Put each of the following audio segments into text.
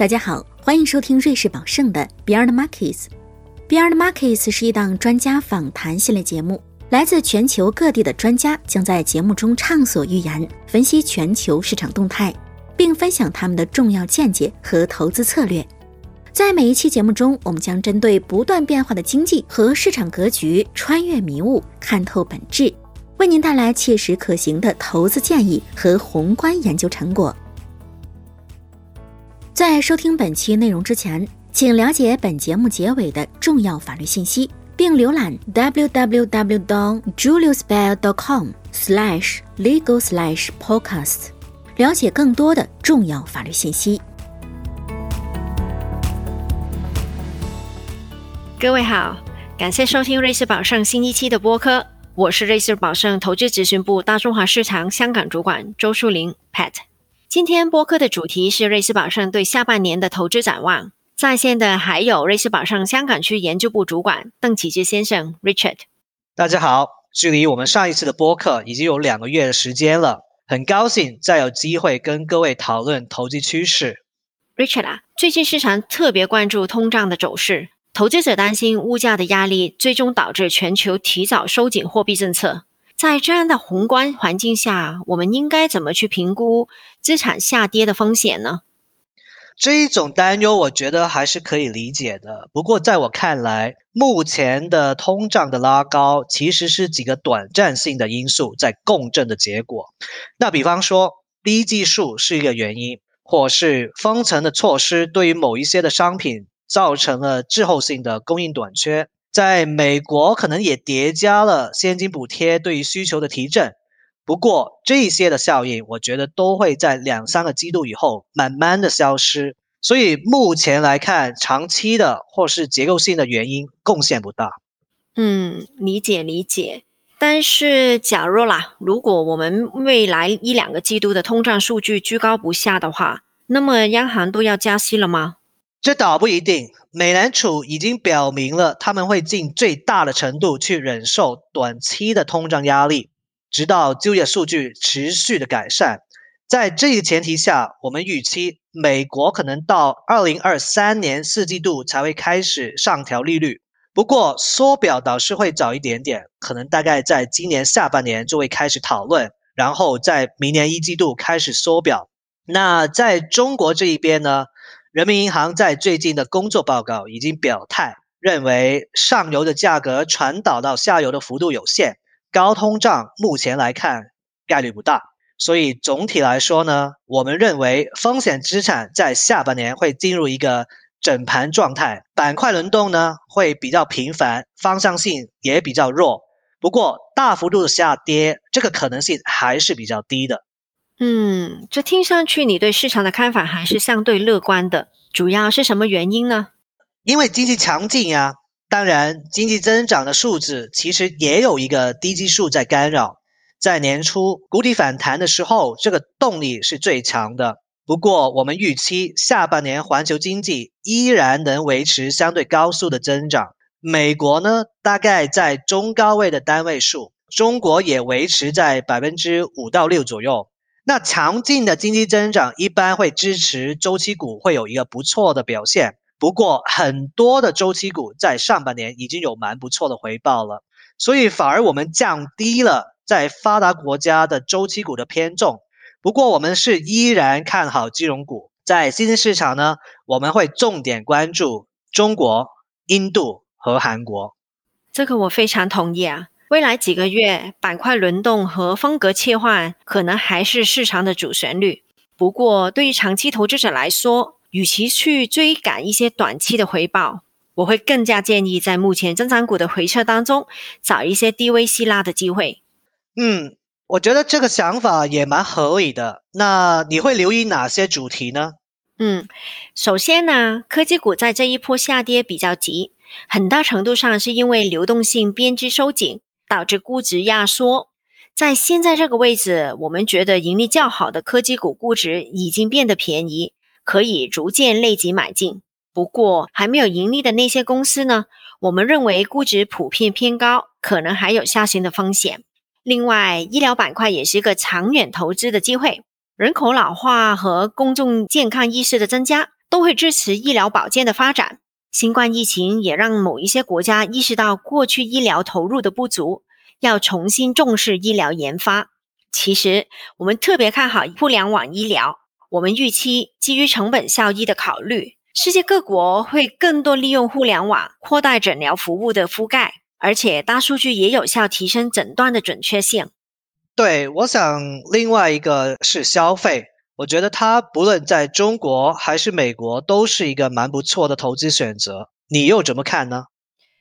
大家好，欢迎收听瑞士宝盛的 Beyond Markets。Beyond Markets 是一档专家访谈系列节目，来自全球各地的专家将在节目中畅所欲言，分析全球市场动态，并分享他们的重要见解和投资策略。在每一期节目中，我们将针对不断变化的经济和市场格局，穿越迷雾，看透本质，为您带来切实可行的投资建议和宏观研究成果。在收听本期内容之前，请了解本节目结尾的重要法律信息，并浏览 www.dongjuliusbell.com/legal/podcast，了解更多的重要法律信息。各位好，感谢收听瑞士宝盛新一期的播客，我是瑞士宝盛投资咨询部大中华市场香港主管周树林 Pat。今天播客的主题是瑞士宝盛对下半年的投资展望。在线的还有瑞士宝盛香港区研究部主管邓启之先生 Richard。大家好，距离我们上一次的播客已经有两个月的时间了，很高兴再有机会跟各位讨论投资趋势。Richard 啊，最近市场特别关注通胀的走势。投资者担心物价的压力最终导致全球提早收紧货币政策。在这样的宏观环境下，我们应该怎么去评估资产下跌的风险呢？这一种担忧，我觉得还是可以理解的。不过，在我看来，目前的通胀的拉高其实是几个短暂性的因素在共振的结果。那比方说，低技术是一个原因，或是封城的措施对于某一些的商品。造成了滞后性的供应短缺，在美国可能也叠加了现金补贴对于需求的提振。不过这些的效应，我觉得都会在两三个季度以后慢慢的消失。所以目前来看，长期的或是结构性的原因贡献不大。嗯，理解理解。但是假如啦，如果我们未来一两个季度的通胀数据居高不下的话，那么央行都要加息了吗？这倒不一定，美联储已经表明了他们会尽最大的程度去忍受短期的通胀压力，直到就业数据持续的改善。在这一前提下，我们预期美国可能到二零二三年四季度才会开始上调利率。不过缩表倒是会早一点点，可能大概在今年下半年就会开始讨论，然后在明年一季度开始缩表。那在中国这一边呢？人民银行在最近的工作报告已经表态，认为上游的价格传导到下游的幅度有限，高通胀目前来看概率不大。所以总体来说呢，我们认为风险资产在下半年会进入一个整盘状态，板块轮动呢会比较频繁，方向性也比较弱。不过大幅度的下跌，这个可能性还是比较低的。嗯，这听上去你对市场的看法还是相对乐观的，主要是什么原因呢？因为经济强劲呀。当然，经济增长的数字其实也有一个低基数在干扰。在年初谷底反弹的时候，这个动力是最强的。不过，我们预期下半年环球经济依然能维持相对高速的增长。美国呢，大概在中高位的单位数，中国也维持在百分之五到六左右。那强劲的经济增长一般会支持周期股会有一个不错的表现。不过，很多的周期股在上半年已经有蛮不错的回报了，所以反而我们降低了在发达国家的周期股的偏重。不过，我们是依然看好金融股。在新兴市场呢，我们会重点关注中国、印度和韩国。这个我非常同意啊。未来几个月，板块轮动和风格切换可能还是市场的主旋律。不过，对于长期投资者来说，与其去追赶一些短期的回报，我会更加建议在目前增长股的回撤当中，找一些低位吸拉的机会。嗯，我觉得这个想法也蛮合理的。那你会留意哪些主题呢？嗯，首先呢，科技股在这一波下跌比较急，很大程度上是因为流动性边际收紧。导致估值压缩，在现在这个位置，我们觉得盈利较好的科技股估值已经变得便宜，可以逐渐累积买进。不过，还没有盈利的那些公司呢，我们认为估值普遍偏高，可能还有下行的风险。另外，医疗板块也是一个长远投资的机会，人口老化和公众健康意识的增加，都会支持医疗保健的发展。新冠疫情也让某一些国家意识到过去医疗投入的不足，要重新重视医疗研发。其实，我们特别看好互联网医疗。我们预期，基于成本效益的考虑，世界各国会更多利用互联网扩大诊疗服务的覆盖，而且大数据也有效提升诊断的准确性。对，我想另外一个是消费，我觉得它不论在中国还是美国，都是一个蛮不错的投资选择。你又怎么看呢？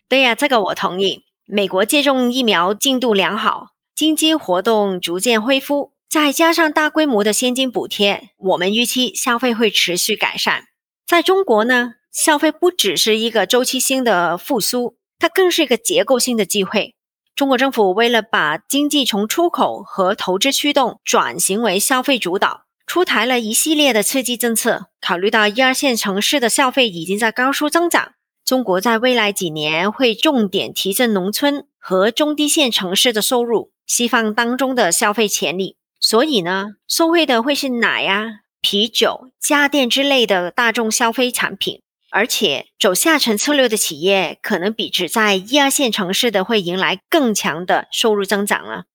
对呀，这个我同意。美国接种疫苗进度良好，经济活动逐渐恢复。再加上大规模的现金补贴，我们预期消费会持续改善。在中国呢，消费不只是一个周期性的复苏，它更是一个结构性的机会。中国政府为了把经济从出口和投资驱动转型为消费主导，出台了一系列的刺激政策。考虑到一二线城市的消费已经在高速增长，中国在未来几年会重点提振农村和中低线城市的收入，释放当中的消费潜力。所以呢，受惠的会是奶呀、啤酒、家电之类的大众消费产品，而且走下沉策略的企业，可能比只在一二线城市的会迎来更强的收入增长了。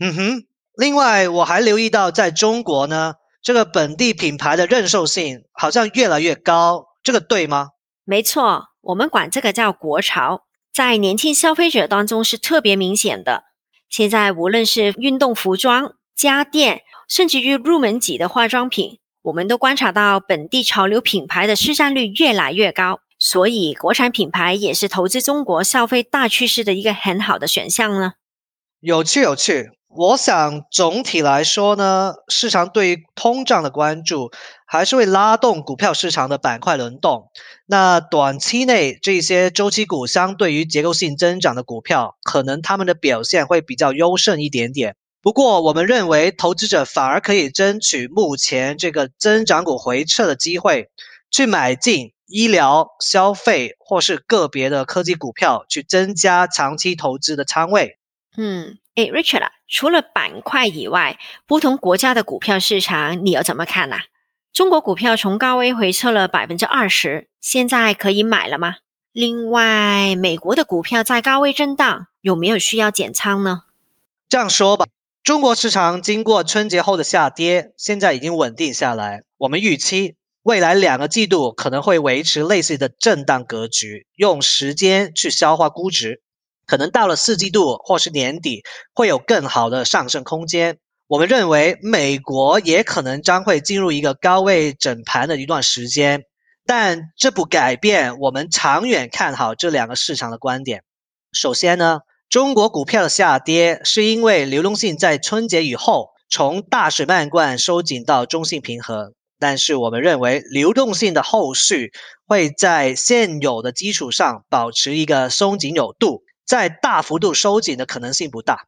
嗯哼，另外我还留意到，在中国呢，这个本地品牌的认受性好像越来越高，这个对吗？没错，我们管这个叫国潮，在年轻消费者当中是特别明显的。现在无论是运动服装，家电，甚至于入门级的化妆品，我们都观察到本地潮流品牌的市占率越来越高，所以国产品牌也是投资中国消费大趋势的一个很好的选项呢。有趣有趣，我想总体来说呢，市场对于通胀的关注还是会拉动股票市场的板块轮动。那短期内这些周期股相对于结构性增长的股票，可能他们的表现会比较优胜一点点。不过，我们认为投资者反而可以争取目前这个增长股回撤的机会，去买进医疗、消费或是个别的科技股票，去增加长期投资的仓位。嗯，诶 r i c h a r d 除了板块以外，不同国家的股票市场你要怎么看呢？中国股票从高位回撤了百分之二十，现在可以买了吗？另外，美国的股票在高位震荡，有没有需要减仓呢？这样说吧。中国市场经过春节后的下跌，现在已经稳定下来。我们预期未来两个季度可能会维持类似的震荡格局，用时间去消化估值。可能到了四季度或是年底会有更好的上升空间。我们认为美国也可能将会进入一个高位整盘的一段时间，但这不改变我们长远看好这两个市场的观点。首先呢。中国股票的下跌是因为流动性在春节以后从大水漫灌收紧到中性平衡，但是我们认为流动性的后续会在现有的基础上保持一个松紧有度，在大幅度收紧的可能性不大。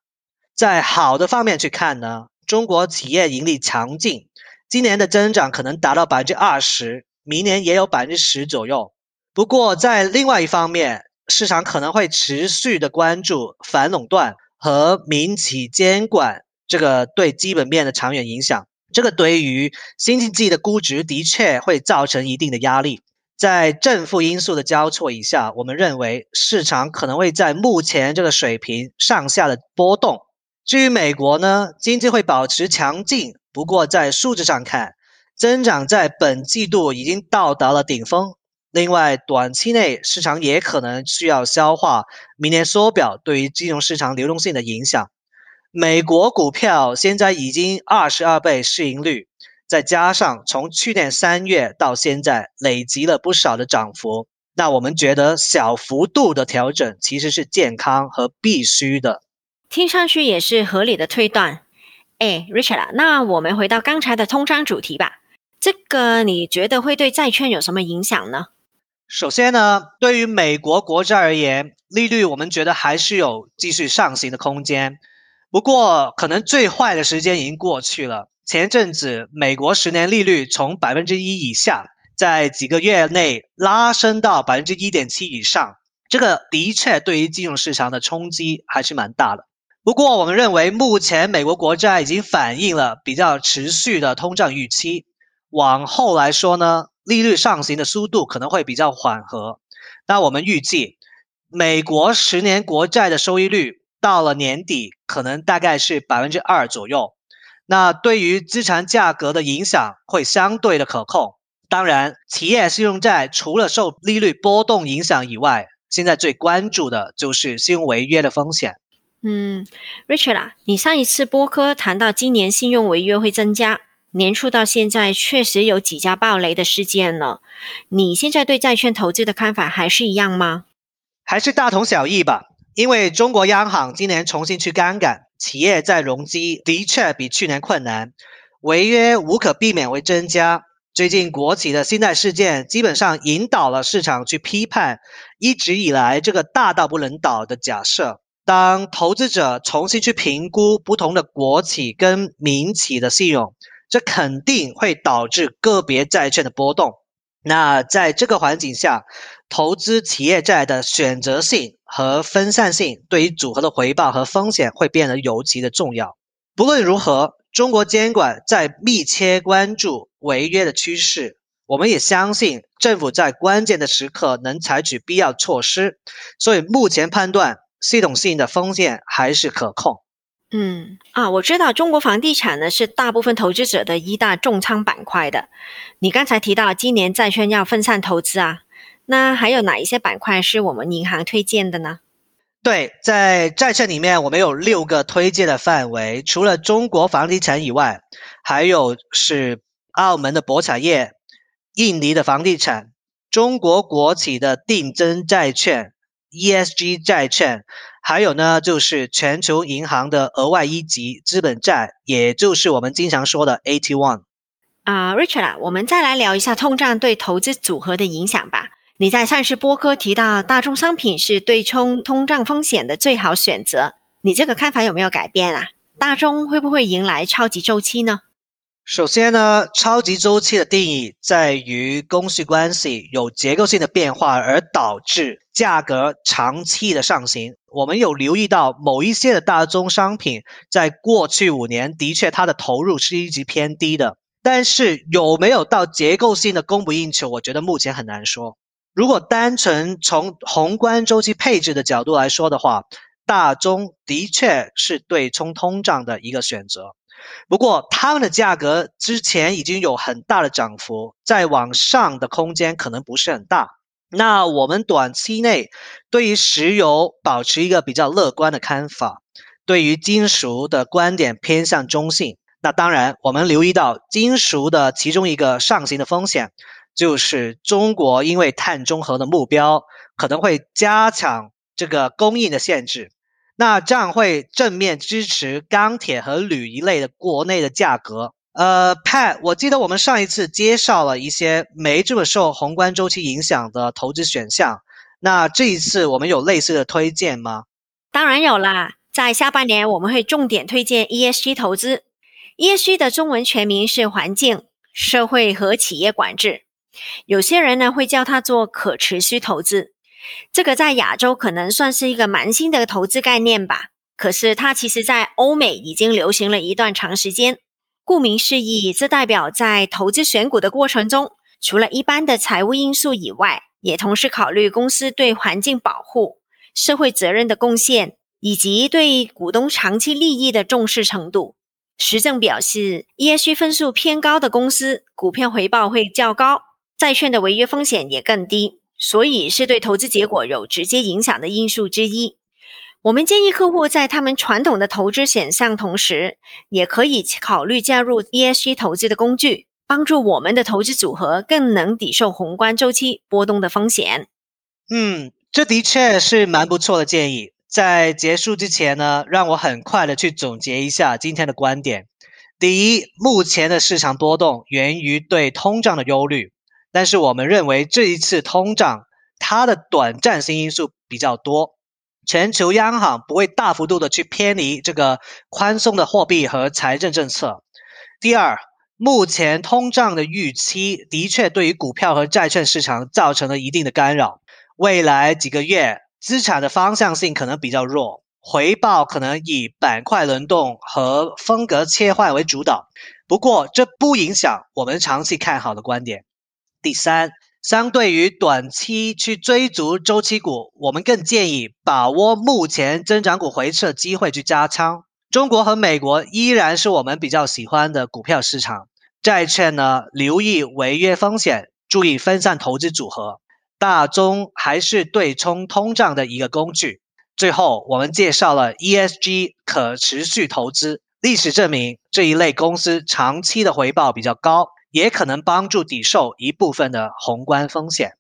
在好的方面去看呢，中国企业盈利强劲，今年的增长可能达到百分之二十，明年也有百分之十左右。不过在另外一方面，市场可能会持续的关注反垄断和民企监管这个对基本面的长远影响。这个对于新经济的估值的确会造成一定的压力。在正负因素的交错以下，我们认为市场可能会在目前这个水平上下的波动。至于美国呢，经济会保持强劲，不过在数字上看，增长在本季度已经到达了顶峰。另外，短期内市场也可能需要消化明年缩表对于金融市场流动性的影响。美国股票现在已经二十二倍市盈率，再加上从去年三月到现在累积了不少的涨幅，那我们觉得小幅度的调整其实是健康和必须的。听上去也是合理的推断。哎，Richard，那我们回到刚才的通胀主题吧。这个你觉得会对债券有什么影响呢？首先呢，对于美国国债而言，利率我们觉得还是有继续上行的空间。不过，可能最坏的时间已经过去了。前阵子，美国十年利率从百分之一以下，在几个月内拉升到百分之一点七以上，这个的确对于金融市场的冲击还是蛮大的。不过，我们认为目前美国国债已经反映了比较持续的通胀预期。往后来说呢？利率上行的速度可能会比较缓和。那我们预计，美国十年国债的收益率到了年底可能大概是百分之二左右。那对于资产价格的影响会相对的可控。当然，企业信用债除了受利率波动影响以外，现在最关注的就是信用违约的风险。嗯，Richard 啊，你上一次播客谈到今年信用违约会增加，年初到现在确实有几家暴雷的事件了。你现在对债券投资的看法还是一样吗？还是大同小异吧。因为中国央行今年重新去杠杆，企业在融资的确比去年困难，违约无可避免会增加。最近国企的信贷事件基本上引导了市场去批判一直以来这个大到不能倒的假设。当投资者重新去评估不同的国企跟民企的信用，这肯定会导致个别债券的波动。那在这个环境下，投资企业债的选择性和分散性对于组合的回报和风险会变得尤其的重要。不论如何。中国监管在密切关注违约的趋势，我们也相信政府在关键的时刻能采取必要措施，所以目前判断系统性的风险还是可控。嗯啊，我知道中国房地产呢是大部分投资者的一大重仓板块的。你刚才提到今年债券要分散投资啊，那还有哪一些板块是我们银行推荐的呢？对，在债券里面，我们有六个推荐的范围，除了中国房地产以外，还有是澳门的博彩业、印尼的房地产、中国国企的定增债券、ESG 债券，还有呢就是全球银行的额外一级资本债，也就是我们经常说的 AT1。啊，Richard，我们再来聊一下通胀对投资组合的影响吧。你在上市播客提到大宗商品是对冲通胀风险的最好选择，你这个看法有没有改变啊？大众会不会迎来超级周期呢？首先呢，超级周期的定义在于供需关系有结构性的变化而导致价格长期的上行。我们有留意到某一些的大宗商品在过去五年的确它的投入是一直偏低的，但是有没有到结构性的供不应求，我觉得目前很难说。如果单纯从宏观周期配置的角度来说的话，大宗的确是对冲通胀的一个选择。不过，它们的价格之前已经有很大的涨幅，再往上的空间可能不是很大。那我们短期内对于石油保持一个比较乐观的看法，对于金属的观点偏向中性。那当然，我们留意到金属的其中一个上行的风险。就是中国因为碳中和的目标，可能会加强这个供应的限制，那这样会正面支持钢铁和铝一类的国内的价格。呃，Pat，我记得我们上一次介绍了一些没这么受宏观周期影响的投资选项，那这一次我们有类似的推荐吗？当然有啦，在下半年我们会重点推荐 ESG 投资。ESG 的中文全名是环境、社会和企业管制。有些人呢会叫它做可持续投资，这个在亚洲可能算是一个蛮新的投资概念吧。可是它其实在欧美已经流行了一段长时间。顾名思义，这代表在投资选股的过程中，除了一般的财务因素以外，也同时考虑公司对环境保护、社会责任的贡献，以及对股东长期利益的重视程度。实证表示，ESG 分数偏高的公司，股票回报会较高。债券的违约风险也更低，所以是对投资结果有直接影响的因素之一。我们建议客户在他们传统的投资选项同时，也可以考虑加入 ESG 投资的工具，帮助我们的投资组合更能抵受宏观周期波动的风险。嗯，这的确是蛮不错的建议。在结束之前呢，让我很快的去总结一下今天的观点。第一，目前的市场波动源于对通胀的忧虑。但是我们认为这一次通胀，它的短暂性因素比较多，全球央行不会大幅度的去偏离这个宽松的货币和财政政策。第二，目前通胀的预期的确对于股票和债券市场造成了一定的干扰，未来几个月资产的方向性可能比较弱，回报可能以板块轮动和风格切换为主导。不过这不影响我们长期看好的观点。第三，相对于短期去追逐周期股，我们更建议把握目前增长股回撤机会去加仓。中国和美国依然是我们比较喜欢的股票市场。债券呢，留意违约风险，注意分散投资组合。大宗还是对冲通胀的一个工具。最后，我们介绍了 ESG 可持续投资。历史证明，这一类公司长期的回报比较高。也可能帮助抵受一部分的宏观风险。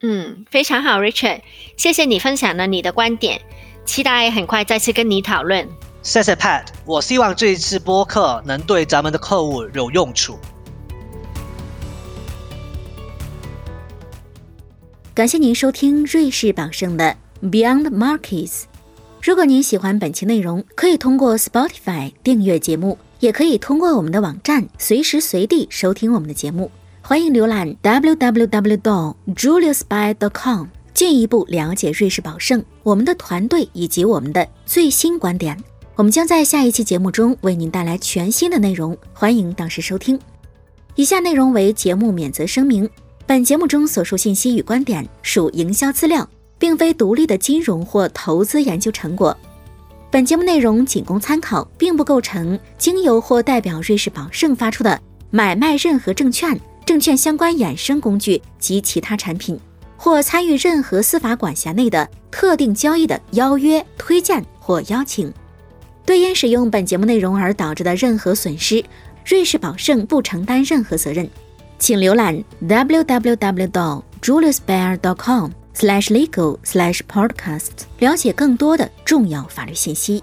嗯，非常好，Richard，谢谢你分享了你的观点，期待很快再次跟你讨论。谢谢 Pat，我希望这一次播客能对咱们的客户有用处。感谢您收听瑞士榜盛的 Beyond Markets。如果您喜欢本期内容，可以通过 Spotify 订阅节目。也可以通过我们的网站随时随地收听我们的节目，欢迎浏览 www.juliusby.com，进一步了解瑞士宝盛、我们的团队以及我们的最新观点。我们将在下一期节目中为您带来全新的内容，欢迎到时收听。以下内容为节目免责声明：本节目中所述信息与观点属营销资料，并非独立的金融或投资研究成果。本节目内容仅供参考，并不构成经由或代表瑞士宝盛发出的买卖任何证券、证券相关衍生工具及其他产品，或参与任何司法管辖内的特定交易的邀约、推荐或邀请。对因使用本节目内容而导致的任何损失，瑞士宝盛不承担任何责任。请浏览 www.juliusbaer.com。Slash legal slash podcast，了解更多的重要法律信息。